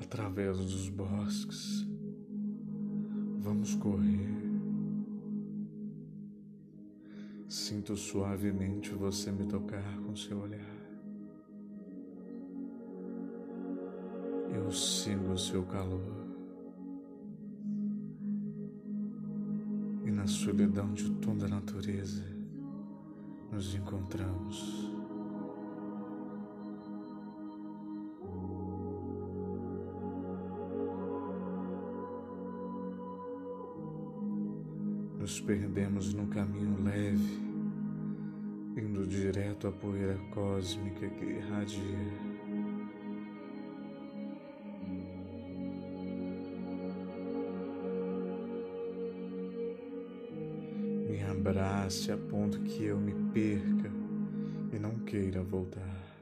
através dos bosques. Vamos correr. Sinto suavemente você me tocar com seu olhar. Eu sinto seu calor. E na solidão de toda a natureza nos encontramos. Nos perdemos num caminho leve, indo direto à poeira cósmica que irradia. Me abrace a ponto que eu me perca e não queira voltar.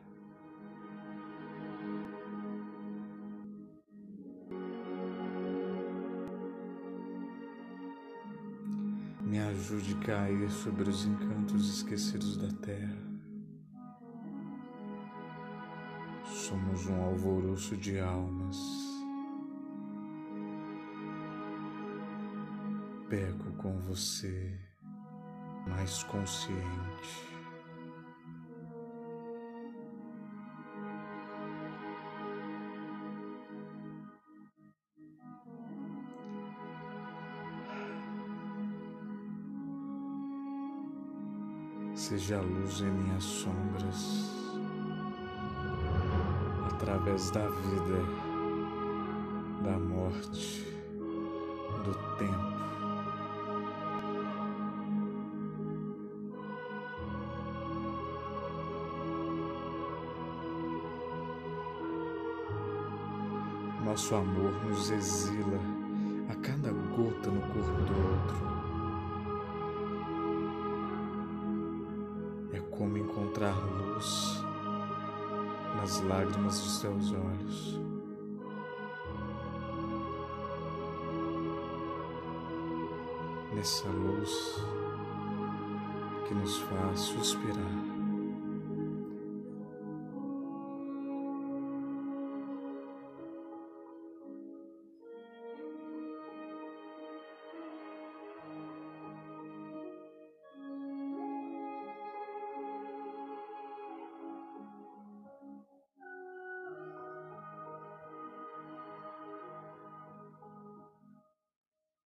Me ajude a cair sobre os encantos esquecidos da terra. Somos um alvoroço de almas. Peco com você, mais consciente. Seja a luz em minhas sombras, através da vida, da morte, do tempo. Nosso amor nos exila a cada gota como encontrar luz nas lágrimas de seus olhos. Nessa luz que nos faz suspirar.